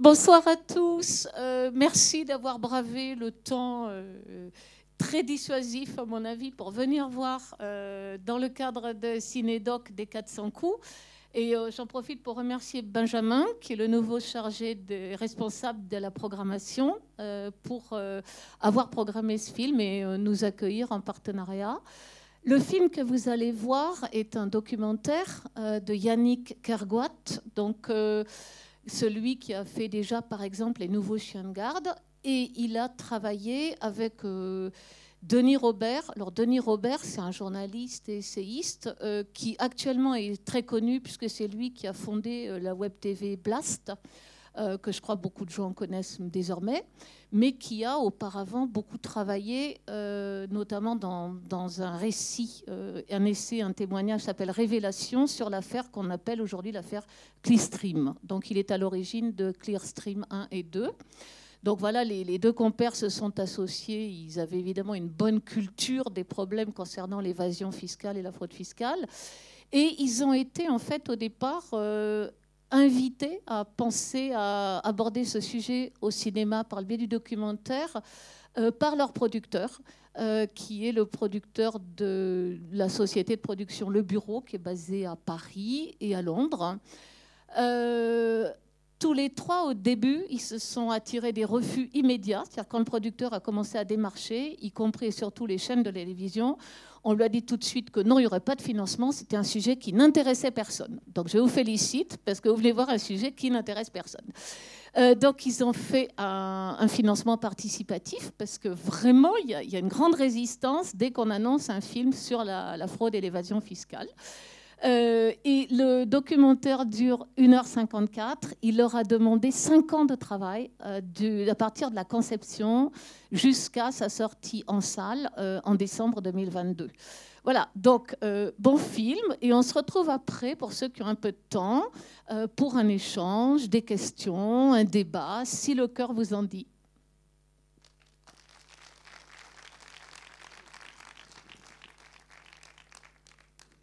Bonsoir à tous. Euh, merci d'avoir bravé le temps euh, très dissuasif, à mon avis, pour venir voir euh, dans le cadre de Cinédoc des 400 coups. Et j'en profite pour remercier Benjamin, qui est le nouveau chargé responsable de la programmation, pour avoir programmé ce film et nous accueillir en partenariat. Le film que vous allez voir est un documentaire de Yannick Kergoat. Donc, celui qui a fait déjà, par exemple, les nouveaux chiens de garde. Et il a travaillé avec euh, Denis Robert. Alors, Denis Robert, c'est un journaliste et essayiste euh, qui actuellement est très connu puisque c'est lui qui a fondé euh, la web TV Blast. Euh, que je crois beaucoup de gens connaissent désormais, mais qui a auparavant beaucoup travaillé, euh, notamment dans, un récit, euh, un essai, un témoignage s'appelle Révélation sur l'affaire qu'on appelle aujourd'hui l'affaire Clearstream. Donc il est à l'origine de Clearstream 1 et 2. Donc voilà, les, deux compères se sont associés. Ils avaient évidemment une bonne culture des problèmes concernant l'évasion fiscale et la fraude fiscale. Et ils ont été en fait au départ invités à penser à aborder ce sujet au cinéma par le biais du documentaire euh, par leur producteur, euh, qui est le producteur de la société de production Le Bureau, qui est basé à Paris et à Londres. Euh, tous les trois, au début, ils se sont attirés des refus immédiats. C'est-à-dire quand le producteur a commencé à démarcher, y compris et surtout les chaînes de télévision, on lui a dit tout de suite que non, il n'y aurait pas de financement. C'était un sujet qui n'intéressait personne. Donc je vous félicite parce que vous venez voir un sujet qui n'intéresse personne. Euh, donc ils ont fait un, financement participatif parce que vraiment, il y, a une grande résistance dès qu'on annonce un film sur la fraude et l'évasion fiscale. Euh, et le documentaire dure 1h54. Il leur a demandé 5 ans de travail euh, à partir de la conception jusqu'à sa sortie en salle euh, en décembre 2022. Voilà, donc bon film. Et on se retrouve après, pour ceux qui ont un peu de temps, pour un échange, des questions, un débat, si le cœur vous en dit.